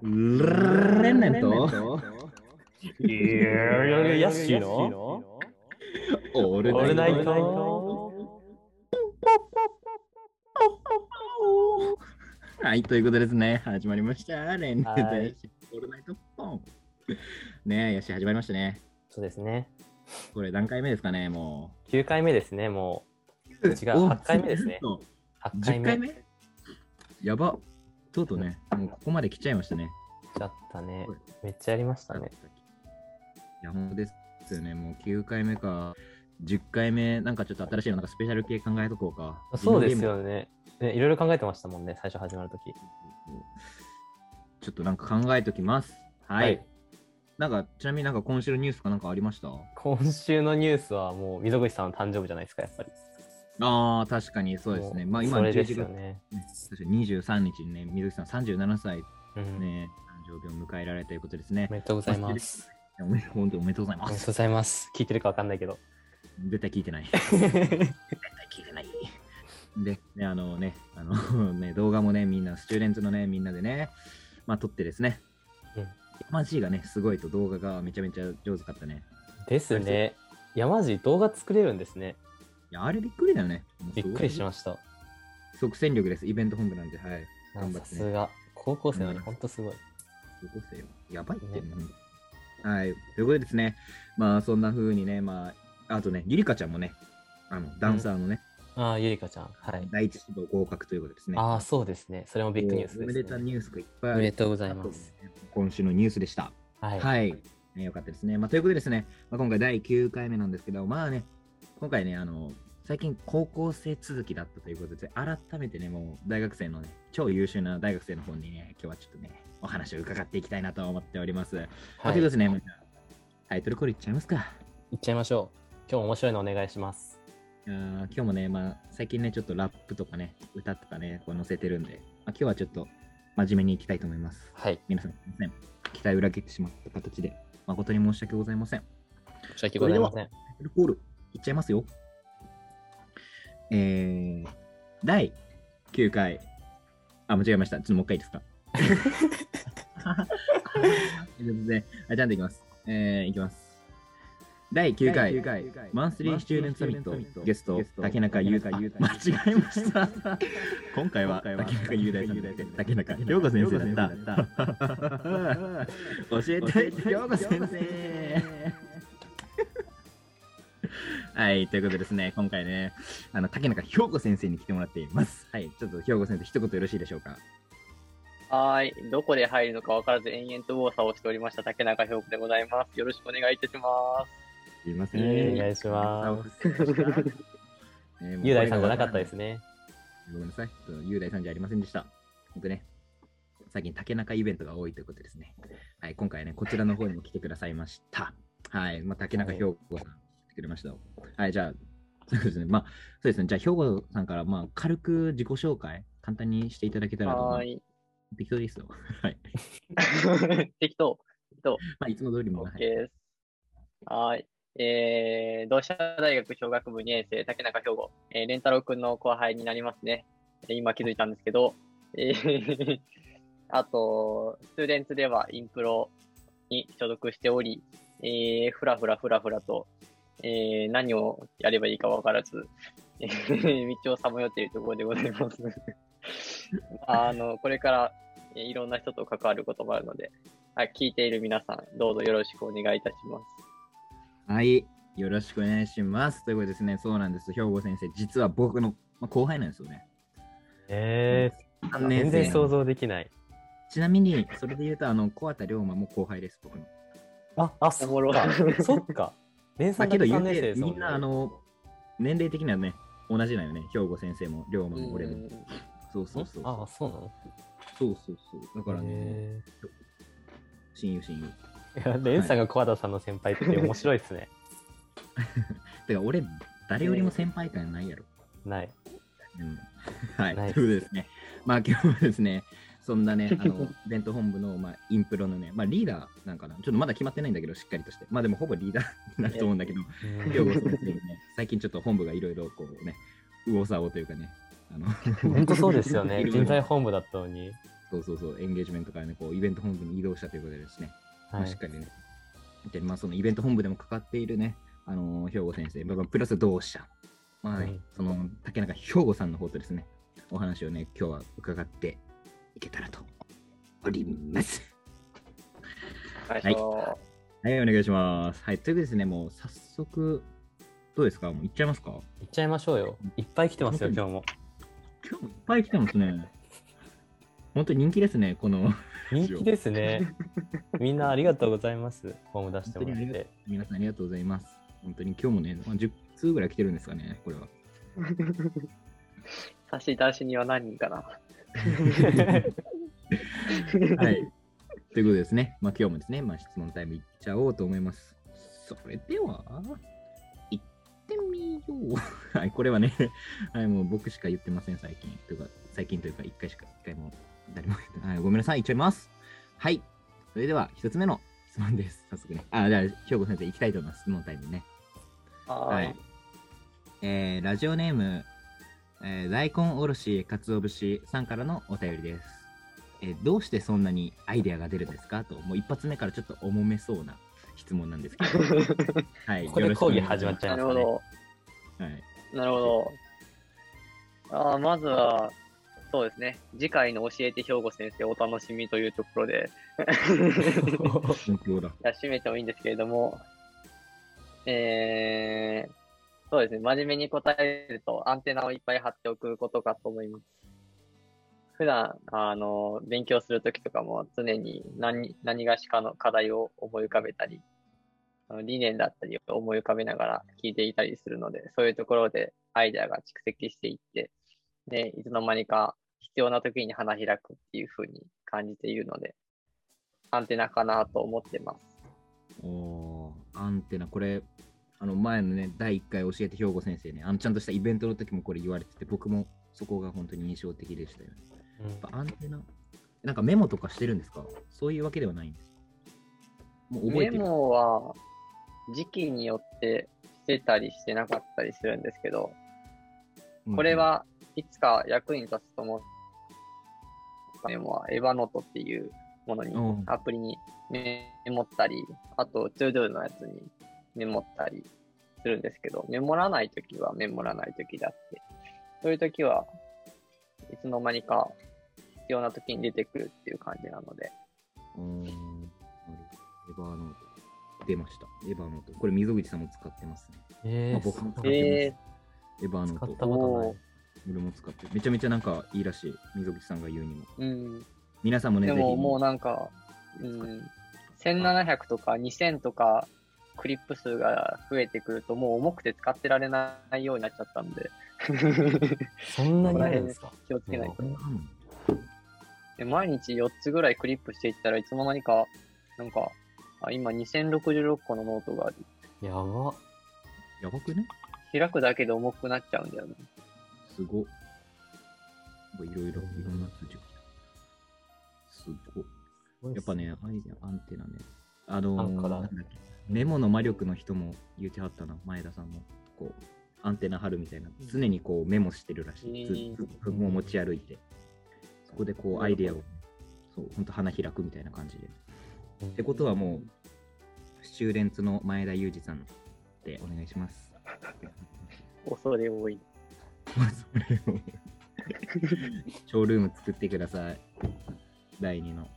レンネンといやいやヤッシーのオールナイトはい、ということですね。始まりました。レンネンとオールナイトポン。ねえ、ヤシ始まりましたね。そうですね。これ何回目ですかね、もう9回目ですね、もう。違う8回目ですね。8回10目。回目やば。とうとうね、もうここまで来ちゃいましたね。ちゃったね。めっちゃやりましたね。いや、本当ですよね。もう9回目か。10回目、なんかちょっと新しいの、なんかスペシャル系考えとこうか。そうですよね。ねいろいろ考えてましたもんね、最初始まるとき。ちょっとなんか考えときます。はい。はいなんか、ちなみになんか今週のニュースかなんかありました？今週のニュースはもう溝口さんの誕生日じゃないですか、やっぱり。ああ、確かにそうですね。まあ今それで11月、すよね。ね確かに23日にね、水木さん37歳うん。ね、誕生日を迎えられたということですねお。めでとうございます。おめ本当におめでとうございま。おめですとうございます。聞いてるかわかんないけど。絶対聞いてない。絶対聞いてない。で、ね、あのね、あの ね、動画もね、みんな、スチューデンツのね、みんなでね、まあ撮ってですね。うんマジがね、すごいと動画がめちゃめちゃ上手かったね。ですね。山地動画作れるんですね。いや、あれびっくりだよね。びっくりしました。即戦力です。イベント本部なんで、はい。頑張ってね。さすが。高校生なのにうんほんとすごい。高校生よ。やばいって、ねうんはい。ということでですね、まあそんな風にね、まあ、あとね、ゆりかちゃんもね、あの、ダンサーのね、ああ、ゆりかちゃん。はい。第一志望合格ということですね。ああ、そうですね。それもビッグニュースおめです、ね。でたニュースがいっぱいおあるめでとうございます。今週のニュースでした。はい。はい。ねよかったですね。まあ、ということでですね、まあ、今回第9回目なんですけど、まあね、今回ね、あの、最近高校生続きだったということで、改めてね、もう大学生のね、超優秀な大学生の方にね、今日はちょっとね、お話を伺っていきたいなと思っております。まあ、はい。ということですね、まあタイトルコールいっちゃいますか。いっちゃいましょう。今日も面白いのお願いします。いやー今日もね、まあ、最近ね、ちょっとラップとかね、歌とかね、こう載せてるんで、まあ、今日はちょっと真面目にいきたいと思います。はい。皆さん、すみません。期待を裏切ってしまった形で、誠に申し訳ございません。申し訳ございません。タイトルコール、いっちゃいますよ。えー、第9回、あ、間違えました。ちょっともう一回いいですか？ということで、あちゃんといきます。えー、いきます。第9回、マンスリースチューデントサミット、ゲスト、竹中優太、間違えました。今回は竹中雄大さん竹中涼子先生だった。教えて、涼子先生。はい、ということでですね、今回ね、あの竹中兵子先生に来てもらっています。はい、ちょっと兵子先生、一言よろしいでしょうか？はーい。どこで入るのか分からず延々と右往左往しておりました竹中兵子でございます。よろしくお願いいたします。すいませおん。願いします。す。雄大さんじゃなかったですね。ごめんなさい。雄大さんじゃありませんでした。本当ね、最近竹中イベントが多いということですね。はい、今回ね、こちらの方にも来てくださいました。はい、まあ、竹中兵庫さんくれました。はい、じゃあ、そうですね。まあ、そうですね。じゃあ、兵庫さんから、まあ、軽く自己紹介、簡単にしていただけたらと思いはーい。適当ですよ。はい。適当。適当。まあ、いつも通りも。は OK い、です。はーい。えー、同志社大学小学部2年生、竹中兵庫。えー、レンタロウくんの後輩になりますね。えー今気づいたんですけど、えー、あと、スチューデンツではインプロに所属しており、えー、ふらふらふらふらと、えー、何をやればいいかわからず、えー道をさまよっているところでございます。あの、これから、えーいろんな人と関わることもあるので、はい、聞いている皆さん、どうぞよろしくお願いいたします。はい。よろしくお願いします。ということでですね、そうなんです。兵庫先生、実は僕の、まあ、後輩なんですよね。えー、3全然想像できない。ちなみに、それで言うと、あの、小畑龍馬も後輩です、僕の。あ、あ、そおもろっか。そっか。連まあ、けど載だけ3言うて年生ですもんねみんな、あの、年齢的にはね、同じなんよね。兵庫先生も、龍馬も俺も。うんそうそうそう。あ、そうなの？そうそうそう。だからね、へ親友親友。ーいや、レンさんが小和田さんの先輩って面白いですね。てか、俺、誰よりも先輩感ないやろ。ない。うん。はい。ということでですね。まあ、今日はですね、そんなね、あの、イベント本部の、まあ、インプロのね、まあ、リーダーなんかな。ちょっとまだ決まってないんだけど、しっかりとして。まあ、でも、ほぼリーダーになると思うんだけど、兵庫先生にね、最近ちょっと本部がいろいろ、こうね、右往左往というかね、あの、本当そうですよね。人材本部だったのに。そうそうそう、エンゲージメントからね、こう、イベント本部に移動したということでですね、まあはいしっかりね、でまあ、そのイベント本部でもかかっているね、あのー兵庫先生、まあプラス同志社、まあね、うん。その竹中兵庫さんの方とですね、お話をね、今日は伺っていけたらとおります。最初、はい、お願いします。はい、というでですね、もう早速、どうですか？もう行っちゃいますか？行っちゃいましょうよ。いっぱい来てますよ、今日も。今日もいっぱい来てますね。本当に人気ですね、この、人気ですね。みんなありがとうございます。フォーム出してもらって。皆さんありがとうございます。本当に今日もね、まあ、10通ぐらい来てるんですかね、これは。差し出しには何人かな。はい。ということですね、まあ、今日もですね、まあ、質問タイムいっちゃおうと思います。それでは、行ってみよう。はい、これはね、はい、もう僕しか言ってません、最近。というか、最近というか、一回しか、一回も誰も言ってない。はい、ごめんなさい、行っちゃいます。はい。それでは、一つ目の質問です。早速ね。あ、じゃあ、兵庫先生、行きたいと思います。質問タイムね。ははい。えー、ラジオネーム、えー大根おろしかつお節さんからのお便りです。えーどうしてそんなにアイデアが出るんですか？と、もう一発目からちょっと重めそうな質問なんですけど。はい。ここで講義始まっちゃいますかね。なるほど。はい。なるほど。あーまずは、そうですね。次回の教えて兵庫先生お楽しみというところで、本当だ。じゃあ締めてもいいんですけれども、えー、そうですね。真面目に答えるとアンテナをいっぱい貼っておくことかと思います。普段、あの、勉強するときとかも常に何、何がしかの課題を思い浮かべたり、理念だったりを思い浮かべながら聞いていたりするので、そういうところでアイデアが蓄積していって、で、いつの間にか必要な時に花開くっていう風に感じているので、アンテナかなと思ってます。おアンテナ、これ、あの前のね、第1回教えて兵庫先生ね、あのちゃんとしたイベントの時もこれ言われてて、僕もそこが本当に印象的でしたよね。うんやっぱアンテナ、なんかメモとかしてるんですか？そういうわけではないんです。もう覚えメてる。モは時期によってしてたりしてなかったりするんですけど、うんこれ、はいつか役に立つと思ったメモは Evernote っていうものにうん、アプリにメモったり、あと、 ToDo のやつにメモったりするんですけど、メモらないときはメモらないときであって、そういうときはいつの間にか必要なときに出てくるっていう感じなので、うーんなるほどエヴァーノート。出ました。エヴァーノート。これ、溝口さんも使ってますね。えーまあ僕も使ってます。えエヴァーノート。使ったことない。俺も使ってる。めちゃめちゃなんかいいらしい。溝口さんが言うにも。うん、皆さんもね、でももうなんか、うん、1700とか2000とかクリップ数が増えてくるともう重くて使ってられないようになっちゃったんで そんなにあるんですか？気をつけないとで毎日4つぐらいクリップしていったらいつの間にか、なんか、あ今2066個のノートがある。やば。やばくね？開くだけで重くなっちゃうんだよね。すごっ。いろいろ、いろんな通知が。すごっ。やっぱね、アイデア、アンテナね。あのー、なんかだなんだっけ？メモの魔力の人も言ってはったな、前田さんも。こう、アンテナ張るみたいな。常にこうメモしてるらしい。ずっともう持ち歩いて。そこでこうアイデアを、そう、ほんと花開くみたいな感じで。ってことはもう、スチューレンツの前田裕二さんでお願いします。恐れ多い。まあ、それをショールーム作ってください。第2の。教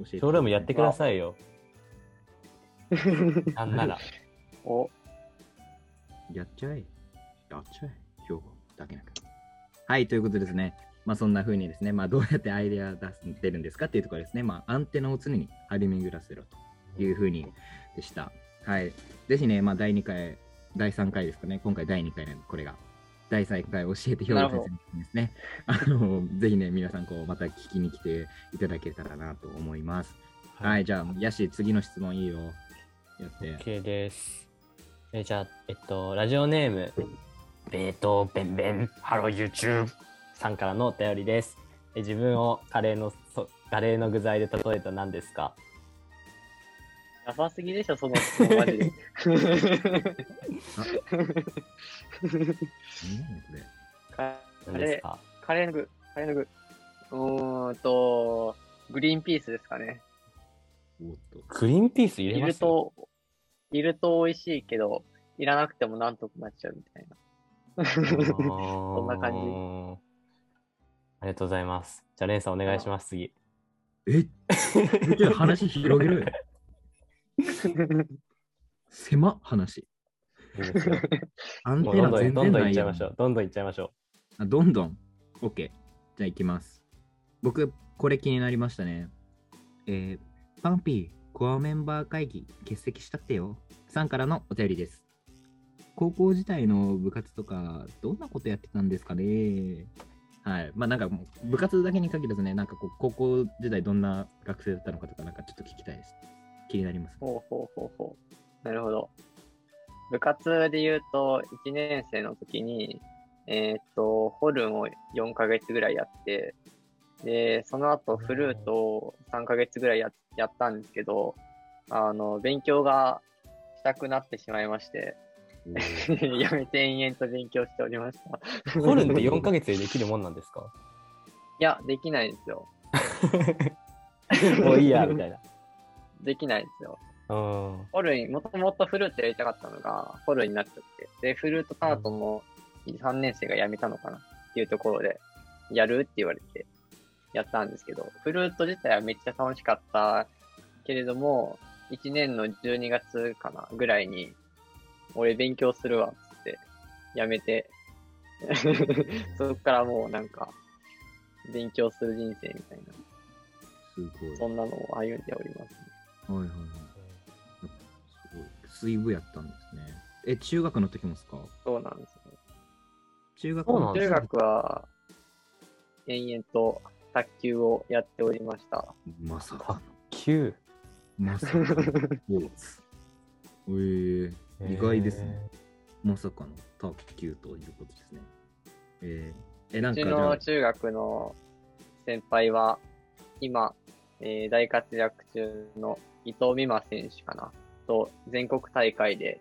えてショールームやってくださいよ。なんなら。お、やっちゃえ。やっちゃえ。兵庫だけなく。はい、ということですね。まあそんな風にですね、まあどうやってアイデア出す出るんですか？っていうところですね。まあアンテナを常に張り巡らせろという風にでした。はい。ぜひね、まあ第2回、第3回ですかね。今回第2回なんで、これが。第3回教えて兵庫先生にですね。あの、ぜひね、皆さんこう、また聞きに来ていただけたらなと思います。はい、じゃあ、ヤシ、次の質問いいよ。やって。OK です。えじゃあ、えっと、ラジオネーム、ベートーベンベン、ハロー YouTube さんからのお便りです。え自分をカレーのそ、カレーの具材で例えた何ですか？ダサすぎでしょ、その質問マジで。カ何ですレー、かカレーの具、カレーの具。うーんと、グリーンピースですかね。グリーンピース入いれますると、いると美味しいけど、いらなくてもなんとかなっちゃうみたいな。そんな感じありがとうございます。じゃあ、レンさんお願いします、次。え？話広げろよ。狭っ話。アンもうどんどんテナ全どんどん然ないっちゃいましょう。どんどんいっちゃいましょあどんどん？OK。じゃあ行きます。僕、これ気になりましたね。えー、パンピー、コアメンバー会議欠席したってよ。さんからのお便りです。高校時代の部活とか、どんなことやってたんですかね？はい。まあなんかもう部活だけに限らずね、なんかこう高校時代どんな学生だったのかとか、なんかちょっと聞きたいです。気になります。ほうほうほうほう。なるほど。部活で言うと、1年生の時に、えーっと、ホルンを4ヶ月ぐらいやって、で、その後フルートを3ヶ月ぐらいややったんですけど、あの、勉強がしたくなってしまいまして、やめて延々と勉強しておりました。う。ホルンって 4ヶ月でできるもんなんですか？いや、できないんですよ。もういいや、みたいな。できないんですよ。うん。ホルン、もともとフルートやりたかったのが、ホルンになっちゃって。で、フルートタートも3年生が辞めたのかなっていうところで、やるって言われて、やったんですけど、フルート自体はめっちゃ楽しかったけれども、1年の12月かなぐらいに、俺勉強するわ、つって、辞めて、そこからもうなんか、勉強する人生みたいな、すごい。そんなのを歩んでおります、ね。はいはいはい。すごい。水部やったんですね。え、中学の時もですか？そうなんですよ。中学そうなんです中学は、延々と卓球をやっておりました。まさか9。の。まさかのスポーツ。えー、意外ですね。まさかの卓球ということですね。えー、え、なうんちかじゃあの、中学の先輩は、今、えー大活躍中の伊藤美誠選手かな、と全国大会で、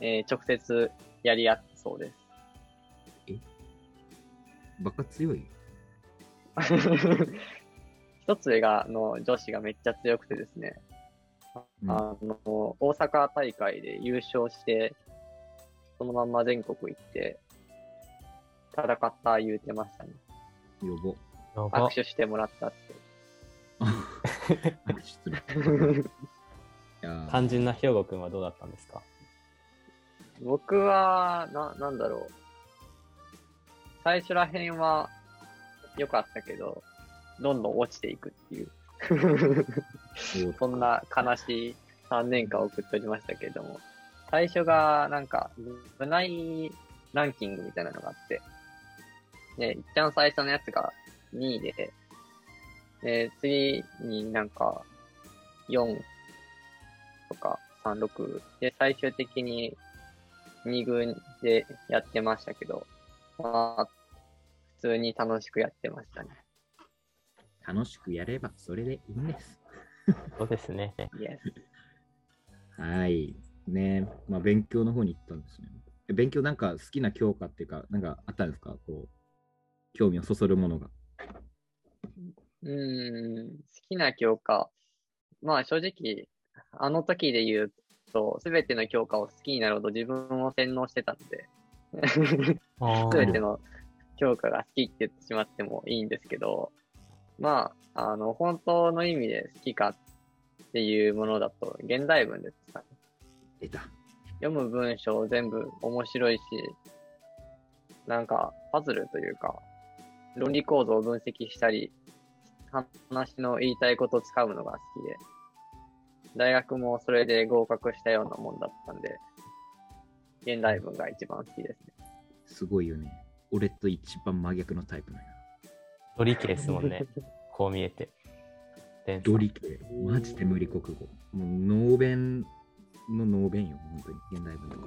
えー直接やり合ったそうです。バカ強い？一つ上がの女子がめっちゃ強くてですね、うんあの、大阪大会で優勝して、そのまんま全国行って、戦った言うてましたね。呼ぼ。握手してもらったって。握手する。肝心な兵庫くんはどうだったんですか？僕は、な、なんだろう。最初ら辺は良かったけど、どんどん落ちていくっていう、そんな悲しい3年間を送っておりましたけれども、最初がなんか、部内ランキングみたいなのがあって、で、一旦最初のやつが2位で、で、次になんか、4とか3、6で、最終的に2軍でやってましたけど、まあ、普通に楽しくやってましたね。楽しくやればそれでいいんです。そうですね。はい。ねまあ勉強の方に行ったんですね。え勉強なんか好きな教科っていうか、なんかあったんですか？こう、興味をそそるものが。うーん、好きな教科。まあ正直、あの時で言うと、すべての教科を好きになるほど自分を洗脳してたので、あすべ ての教科が好きって言ってしまってもいいんですけど、まあ、あの、本当の意味で好きかっていうものだと、現代文ですかね。出た。読む文章全部面白いし、なんかパズルというか、論理構造を分析したり、話の言いたいことを使うのが好きで、大学もそれで合格したようなもんだったんで、現代文が一番好きですね。すごいよね。俺と一番真逆のタイプなんや。ドリケですもんね。こう見えて。ドリ系。マジで無理国語。もうノーベンのノーベンよ、本当に。現代文とか。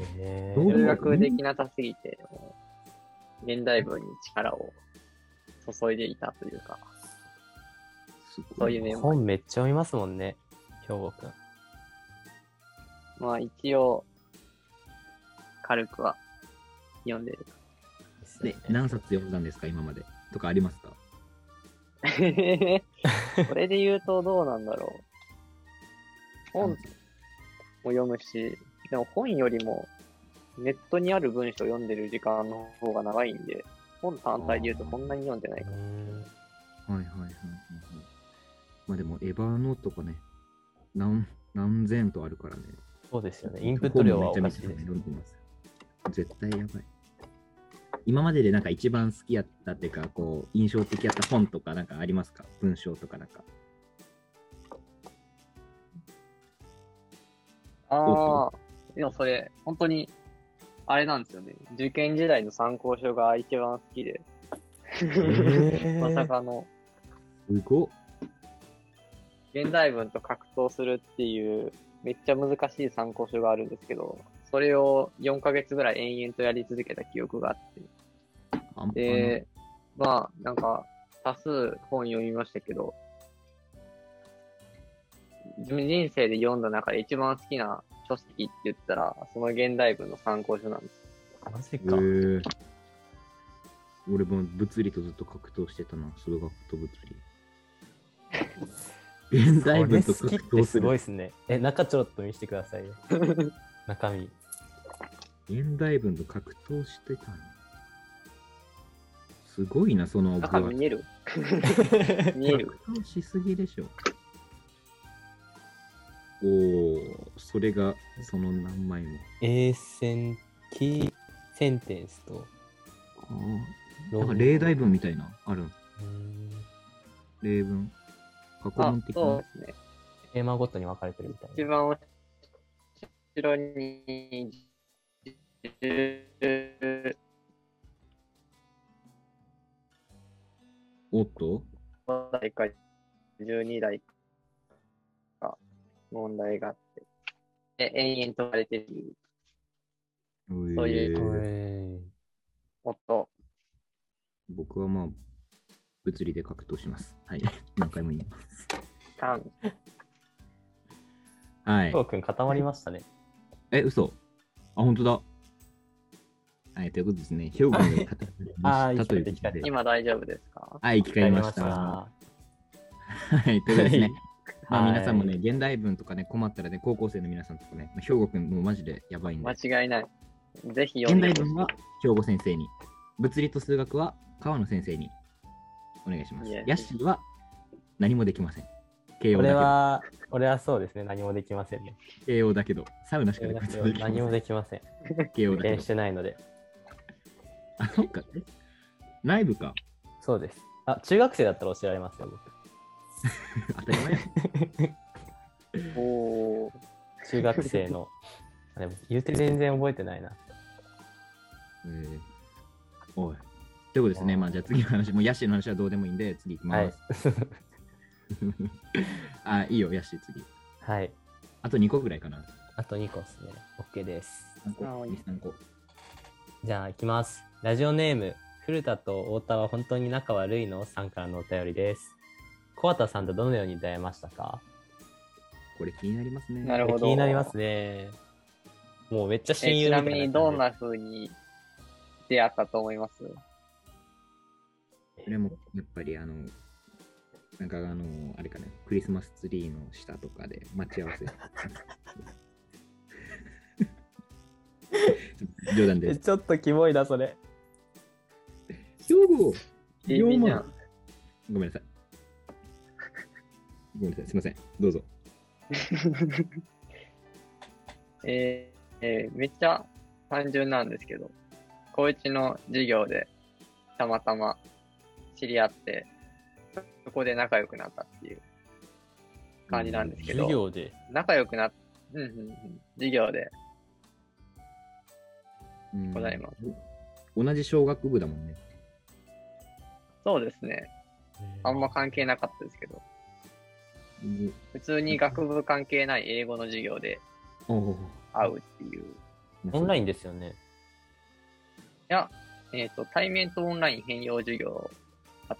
へー数学できなさすぎて、もう現代文に力を注いでいたというか、そういう面も本めっちゃ読みますもんね。兵庫くん。まあ一応、軽くは読んでる。ですで何冊読んだんですか、今まで？とかありますか？これで言うとどうなんだろう。本も読むし、でも本よりもネットにある文章を読んでる時間の方が長いんで、本単体で言うとそんなに読んでないかはいはいはいはいはい。まあでも、エヴァーノートがね、何何千とあるからね。そうですよね。インプット量はお本もめちゃめちゃかしいです。絶対やばい。今まででなんか一番好きやったっていうか、こう、印象的やった本とかなんかありますか？文章とかなんか。ああ、でもそれ、本当に、あれなんですよね。受験時代の参考書が一番好きで、え まさかの、すごっ。現代文と格闘するっていう、めっちゃ難しい参考書があるんですけど、それを4ヶ月ぐらい延々とやり続けた記憶があって、で、まあ、なんか、多数本読みましたけど、自分人生で読んだ中で一番好きな書籍って言ったら、その現代文の参考書なんです。マジへか。ー俺も物理とずっと格闘してたな、数学と物理。現代文と好き格闘すってすごいすね。え、中ちょろっと見せてくださいよ。中身。現代文と格闘してたの。すごいな、その中分厚見える？見える格闘しすぎでしょ。おお、それがその何枚も。A セン、キーセンテンスと、あーロなんか例題文みたいな、ある例文。過去あ問、的なそうで。すね。テーマごとに分かれてるみたいな。一番後ろに、10おっと？代か12代か問題があって、で延々と言われてるそういう音。僕はまあ、物理で格闘します。はい。何回も言います。はいー。翔。くん固まりましたね。え、嘘あ、本当だ。はい、ということですね。兵庫が語りました ということで。今大丈夫ですか？はい、生き返りました。わはい、ということですね。まあはい皆さんもね、現代文とかね、困ったらね、高校生の皆さんとかね、まあ兵庫くんもうマジでやばいんで、間違いない。ぜひ読現んでほしい代文は兵庫先生に、物理と数学は川野先生にお願いします。ヤッシーは何もできません。慶応俺だけど。は、俺はそうですね。何もできませんね。慶応だけど、サウナしかできません。何もできません。慶応だけどし。てないので。あ、そっか。え内部か。そうです。あ、中学生だったら教えられますよ、僕。当たり前や。おー中学生の。あでも言うて全然覚えてないな。えーおい。ということですね。まあ、じゃあ次の話、もうヤッシーの話はどうでもいいんで、次行きはます。い。あ、いいよ、ヤッシー次。はい。あと2個ぐらいかな。あと2個ですね。OK です。3個、はい2、3個。じゃあ、行きます。ラジオネーム、古田と太田は本当に仲悪いの？さんからのお便りです。小畑さんとどのように出会いましたか？これ気になりますね。なるほど気になりますね。もうめっちゃ親えちなみ友みたいなにどんな風に出会ったと思います？これもやっぱりあの、なんかあの、あれかね、クリスマスツリーの下とかで待ち合わせ。冗談です。ちょっとキモいな、それ。兵庫いいじゃん。ごめんなさい。ごめんなさい。すいません。どうぞ。えーえーめっちゃ単純なんですけど、高一の授業でたまたま知り合って、そこで仲良くなったっていう感じなんですけど、授業で？仲良くなっ、うんうんうん、授業でうんございます。同じ小学部だもんね。そうですね。あんま関係なかったですけど、うん普通に学部関係ない英語の授業で。会うっていう。いオンラインンですよね。や、えっ、と、対面とオンライン変容授業あっ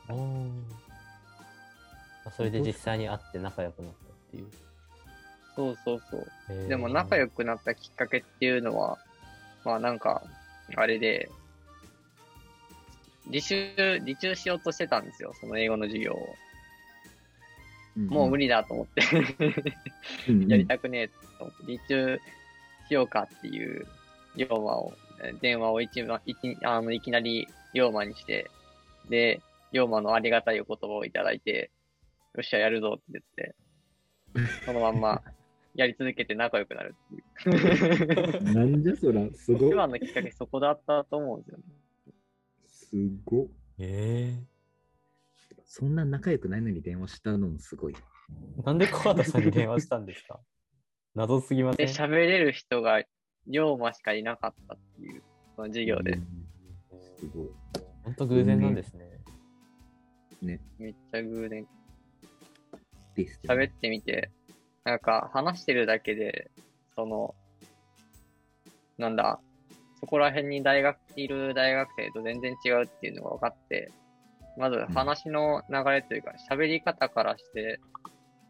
た。それで実際に会って仲良くなったっていう。そうそうそう。でも仲良くなったきっかけっていうのは、まあなんか、あれで、履修、履修しようとしてたんですよ、その英語の授業を。もう無理、理だと思って、うんうん。やりたくねえと思って、履修しようかっていう、龍馬を、えー電話を一番、いきあのいきなり龍馬にして、で、龍馬のありがたいお言葉をいただいて、よっしゃ、やるぞって言って、そのまんまやり続けて仲良くなるっていう。なんじゃそら、すご一番のきっかけそこだったと思うんですよね。すごっえそんな仲良くないのに電話したのもすごい。ー、なんで小畑さんに電話したんですか？謎すぎませで、ん？喋れる人が龍馬しかいなかったっていう、その授業でうん。すごい。本当偶然なんですね。ね。めっちゃ偶然。です、喋ってみて、なんか話してるだけで、その、なんだ、そこら辺に大学にいる大学生と全然違うっていうのが分かって、まず話の流れというか、喋り方からして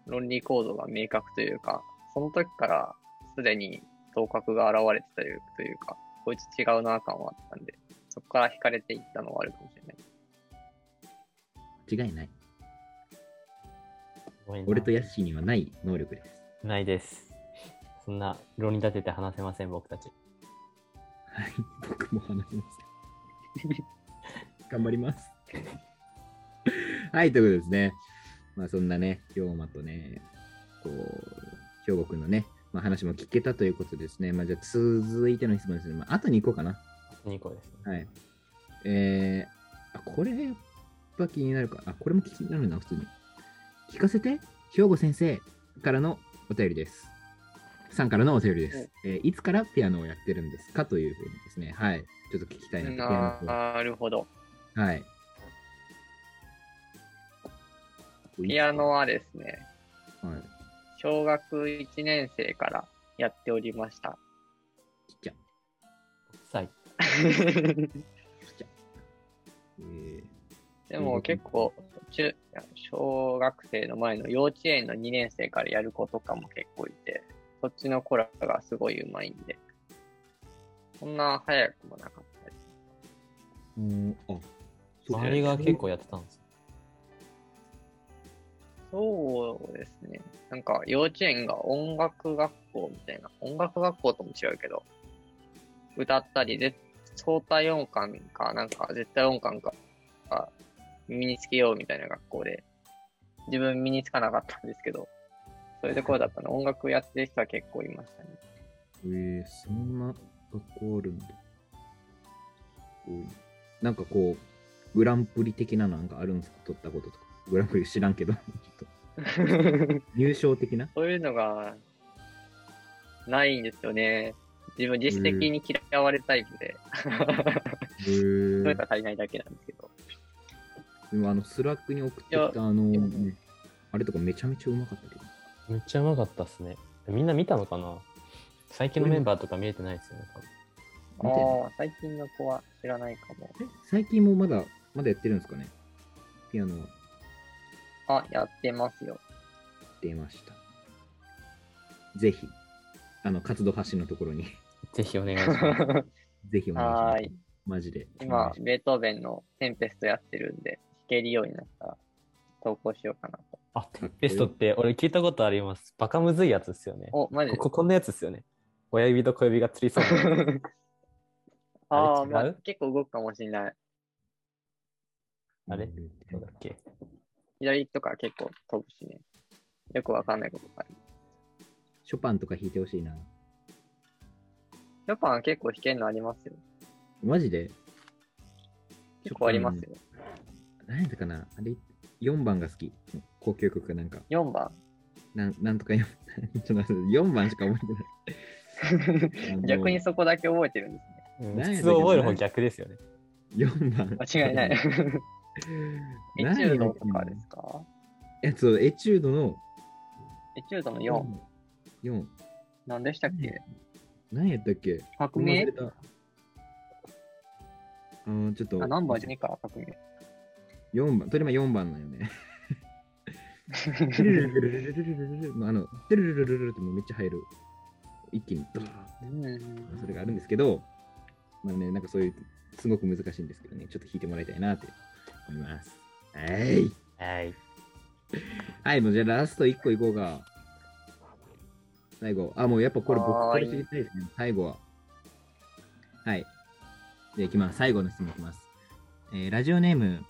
論理構造が明確というか、その時からすでに頭角が現れてたというか、こいつ違うな感はあったんで、そこから惹かれていったのはあるかもしれない。間違いない。な俺とヤッシーにはない能力です。ないです。そんな論に立てて話せません、僕たち。はい。僕も話しません。頑張ります。はい、ということでですね。まあそんなね、龍馬とね、こう、兵庫くんのね、まあ、話も聞けたということですね。まあじゃあ続いての質問ですね。まあ後に行こうかな。2個ですね。はい。えー、あ、これやっぱ気になるか。あ、これも気になるな、普通に。聞かせて、兵庫先生からのお便りです。さんからのお便りです。えーいつからピアノをやってるんですかというふうにですね。はい。ちょっと聞きたいなと。なるほど。はい。ピアノはですね、はい。小学1年生からやっておりました。ちっちゃ。さい。ちっちゃ。えー、でも結構、中、小学生の前の幼稚園の2年生からやる子とかも結構いて、そっちの子らがすごい上手いんで、そんな早くもなかったです。うん、あ、周りが結構やってたんです。そうですね。なんか幼稚園が音楽学校みたいな、音楽学校とも違うけど、歌ったり、で相対音感か、なんか絶対音感か、か身につけようみたいな学校で、自分身につかなかったんですけど、そういうところだったの、音楽やってる人は結構いましたね。えー、そんな学校あるんだ。なんかこう、グランプリ的ななんかあるんですか？取ったこととか。グランプリ知らんけど、ちょっと入賞的な？そういうのが、ないんですよね。自分自主的に嫌われるタイプで、へそれーが足りないだけなんですけど。でもあの、 Slack に送ってきたあの、ねあれとかめちゃめちゃうまかったけど。めっちゃうまかったっすね。みんな見たのかな？最近のメンバーとか見えてないですよね、多分。見てないああ、最近の子は知らないかも。え最近もまだ、まだやってるんですかね？ピアノはあ、やってますよ。出ました。ぜひ、あの、活動発信のところに、ぜひお願いします。ぜひお願いしますはーい。。マジで。今、ベートーベンのテンペストやってるんで、弾けるようになったら投稿しようかなと。あ、テンペストって俺聞いたことあります。バカむずいやつですよね。お、マジ？でこここんなやつですよね。親指と小指がつりそうな。ああ、まあ、結構動くかもしれない。あれ？うんそうだっけ？左とか結構飛ぶしね。よくわかんないことがある。ショパンとか弾いてほしいな。ショパン結構弾けるのありますよ。マジで？結構ありますよ。何やったかな？あれ、4番が好き。高級曲かなんか。4番。なんなんとか4、ちょっと待って4番しか覚えてない。逆にそこだけ覚えてるんですね。うん普通覚える方逆ですよね。4番。間違いない。エチュードとかでですすかえ、そう、エチュードのエチュードの4。4。何でしたっけ？何やったっけ？革命？忘れたあーちょっと。あ、ナンバー12か、革命。4番。とりま4番なんよね。ルルルルルルルルルルルあの、ルルルルルルルってもうめっちゃ入る。一気にドーンうんそれがあるんですけど、まあね、なんかそういうすごく難しいんですけどね、ちょっと弾いてもらいたいなって思います。はい。はい。はい、もうじゃあラスト1個いこうか。最後。あ、もうやっぱこれ僕から知りたいですね。最後は。はい。で、いきます。最後の質問いきます。えーラジオネーム、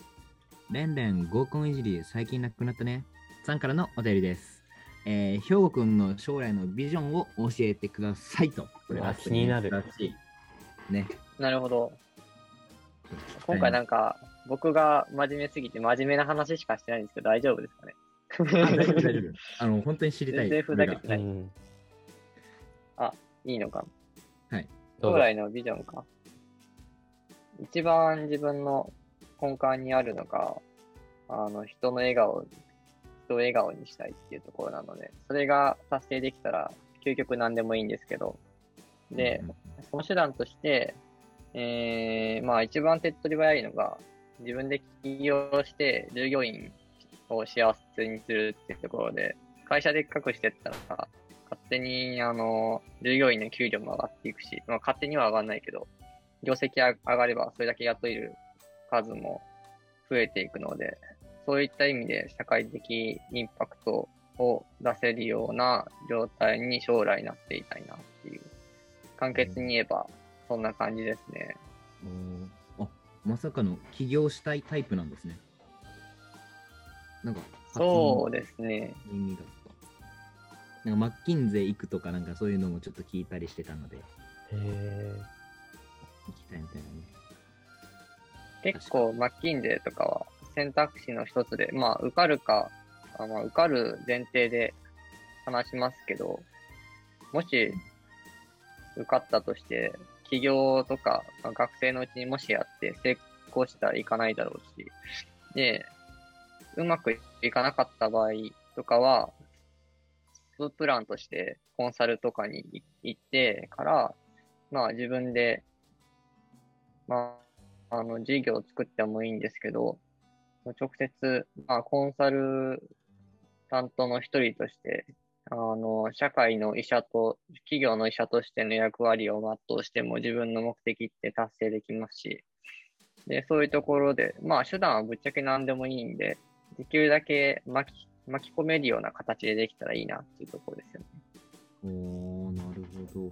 レンレン合コンいじり、最近亡くなったね。さんからのお便りです。えー、兵庫くんの将来のビジョンを教えてくださいと。これうわラスト気になるらしいね。なるほど。今回なんか、僕が真面目すぎて真面目な話しかしてないんですけど、大丈夫ですかね？あ大丈夫、大丈夫。あの、本当に知りたい。全然ふざけてないうん。いいのか？どうぞ。将来のビジョンか。一番自分の根幹にあるのが、あの、人の笑顔、人を笑顔にしたいっていうところなので、それが達成できたら、究極何でもいいんですけど、がで、うんその手段として、えー、まあ一番手っ取り早いのが、自分で起業して従業員を幸せにするっていうところで、会社でっかくしてったら、勝手に、あの、従業員の給料も上がっていくし、まあ勝手には上がらないけど、業績が上がればそれだけ雇える数も増えていくので、そういった意味で社会的インパクトを出せるような状態に将来なっていたいなっていう。簡潔に言えば、そんな感じですね。おーあまさかの起業したいタイプなんですね。なんか、そうですね。初の意味だった。なんかマッキンゼ行くとか、なんかそういうのもちょっと聞いたりしてたので、へえ。行きたいみたいなね。結構、マッキンゼとかは選択肢の一つで、まあ、受かるか、あまあ、受かる前提で話しますけど、もし、受かったとして、起業とか、まあ学生のうちにもしやって成功したらいかないだろうし、で、うまくいかなかった場合とかは、ププランとしてコンサルとかに行ってから、まあ自分で、まあ、あの、事業を作ってもいいんですけど、直接、まあ、コンサル担当の一人として、あの、社会の医者と、企業の医者としての役割を全うしても自分の目的って達成できますし、で、そういうところで、まあ、手段はぶっちゃけ何でもいいんで、できるだけ巻き、巻き込めるような形でできたらいいなっていうところですよね。おー、なるほど。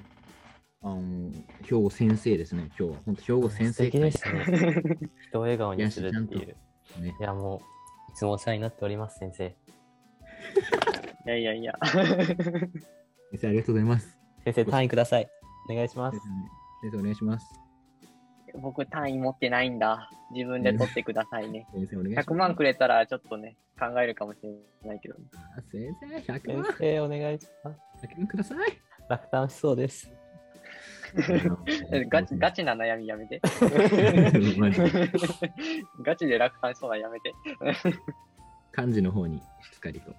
あの、兵庫先生ですね、今日は。本当兵庫先生素敵ですね。人を笑顔にするっていいう。ね。いや、もう、いつもお世話になっております、先生。いやいやいや。先生、ありがとうございます。先生、単位ください。お願いします先。生、お願いします。僕単位持ってないんだ。自分で取ってくださいね。先生、お願いします。100万くれたらちょっとね、考えるかもしれないけど、ね。あ先生、100先万、生、お願いします。100万ください。落胆しそうです。ガチ、ガチな悩みやめて。ガチで楽観しそうなやめて。漢字の方にしっかりと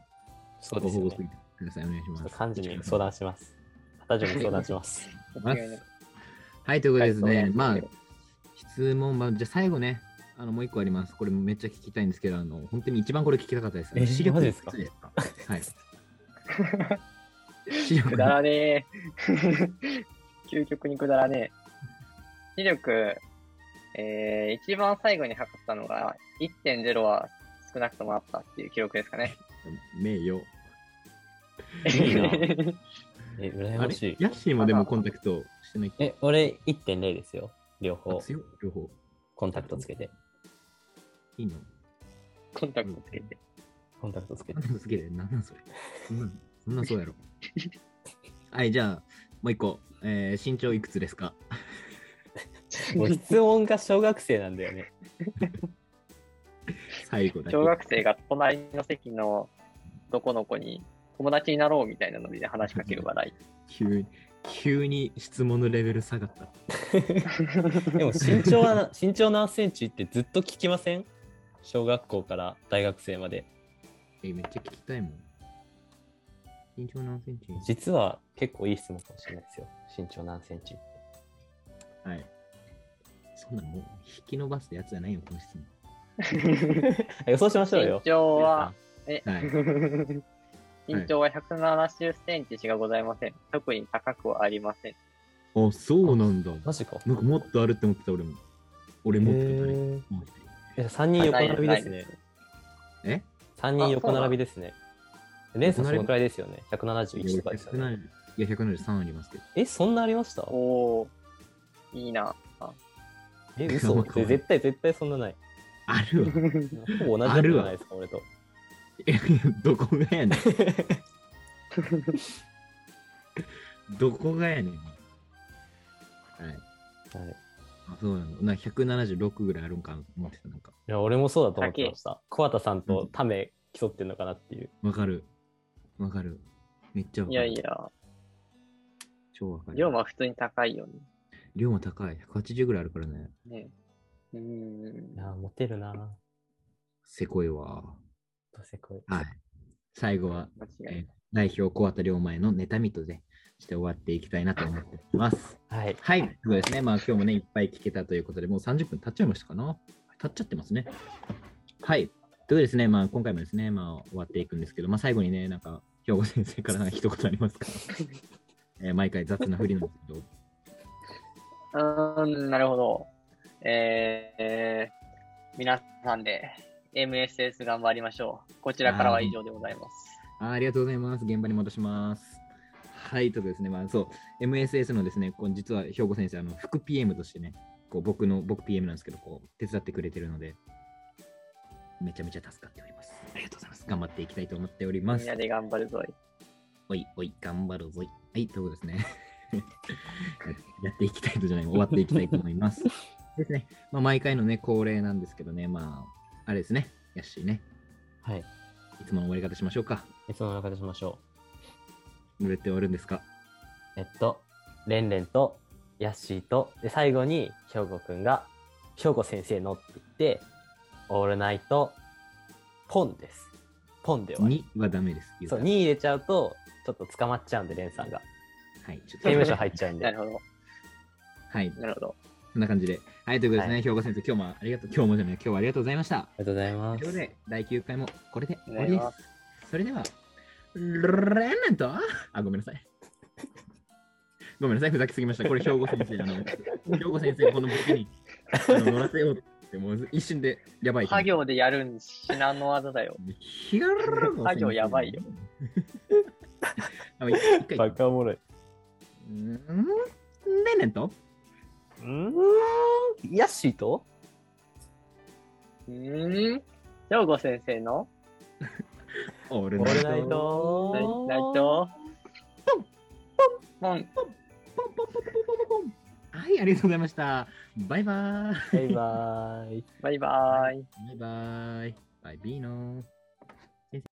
そうですよねご報告。ください。お願いします。ちょっと幹事に相談します。旗順に相談します。はい、ということでですね、はいまあ質問、まあ、じゃあ最後ね、あのもう一個あります。これめっちゃ聞きたいんですけど、あの本当に一番これ聞きたかったです。えー視力ですか？ですか？はい。視力くだらねえ。究極にくだらねえ。視力、えー、一番最後に測ったのが1.0は少なくともあったっていう記録ですかね。名誉。いいな え、羨あれましい。ヤッシーもでもコンタクトしてないえ、俺1.0ですよ。両あ方、両方。コンタクトつけて。いいのコンタクトつけて。コンタクトつけてコン。タクトつけて、なんなんそれ。そんな、そんなそうやろ。はい、じゃあ、もう一個。えー身長いくつですか？もう質問が小学生なんだよね。最後だけ。小学生が隣の席の男の子に友達になろうみたいなノリで話しかける話題。急に、急に質問のレベル下がった。でも身長はな、身長何センチってずっと聞きません？小学校から大学生まで。え、めっちゃ聞きたいもん。身長何センチ？実は結構いい質問かもしれないですよ。身長何センチ。はい。そんなもう、引き伸ばすやつじゃないよ、この質問。予想しましょうよ身。長は、え、はい 身長は170センチしかございません。特に高くはありません。あ、そうなんだ。マジか。なんかもっとあるって思ってた、俺も。俺もっとへ誰ーもう一人え3人横並びですね。え？3人横並びですね。レンさんそのくらいですよね。171とかですよね。170いや、173ありますけど。え、そんなありましたおおいいな。え、嘘？絶対絶対そんなない。あるわ。ほぼ同じじゃないですか、俺と。えどこがやねん。どこがやねん。はい。はいあ、そうなの。な176ぐらいあるんかなと思ってた。なんか、いや、俺もそうだと思ってました。桑田さんとタメ競ってんのかなっていう。わかる。わかる。めっちゃわかる。いやいや、超わかる。量は普通に高いよね。量も高い。180ぐらいあるからね。ねうーんい。や、モテるなぁ。せこいわ。どうせこい。はい。最後は、間違いえーない。代表小畑龍前の妬みとでして終わっていきたいなと思っています。はい。はい。そうですね。まあ今日もね、いっぱい聞けたということで、もう30分経っちゃいましたかな？経っちゃってますね。はい。ということでですね、まあ今回もですね、まあ終わっていくんですけど、まあ最後にね、なんか、兵庫先生から 一言ありますか？えー毎回雑な振りなんですけど。うーん、なるほど。えー、えー皆さんで MSS 頑張りましょう。こちらからは以上でございます。あーありがとうございます。現場に戻します。はい、ということですね。まあ、そう、MSS のですね、こう実は兵庫先生、あの副 PM としてね、こう僕の、僕 PM なんですけど、こう手伝ってくれてるので、めちゃめちゃ助かっております。ありがとうございます。頑張っていきたいと思っておりますみん。なで頑張るぞい。おい、おい、頑張るぞい。はい、ということですね。やっていきたいとじゃない、終わっていきたいと思います。ですね。まあ、毎回のね、恒例なんですけどね、まあ、あれですね、ヤッシーね、はい。いつもの終わり方しましょうか。いつもの中でしましょどうやって終わるんですか？う。えっと、レンレンとヤッシーと、で、最後に兵庫くんが、兵庫先生のって言って、オールナイト、ポンです。ポンで終わり。2はダメです。言そう、たら2入れちゃうと、ちょっと捕まっちゃうんで、レンさんが。はい、ちょっと刑務所入っちゃうんで。なるほど。はい、なるほど。そんな感じで。はい、ということですね、はい兵庫先生、今日もありがとう、今日もじゃない、今日はありがとうございました。ありがとうございまということす。で、第9回もこれで終わりで。すそれでは、レンレンと、あ、ごめんなさい。ごめんなさい、ふざけすぎました。これ、兵庫先生、あの、兵庫先生がこの僕にあの乗らせようって、もう一瞬でやばい。作業でやるん至難の技だよ。ひがる作業やばいよ。バカおもろい。ん？ーレンレンと、ん、ヤッシーと？ん？兵庫先生の？オールオールナイトナイナイトポン。ポンポンポンポンポンポンポンはい、ありがとうございました。バイバーイ。バイバーイ。バイバーイ。バイバイ。バイビーノー。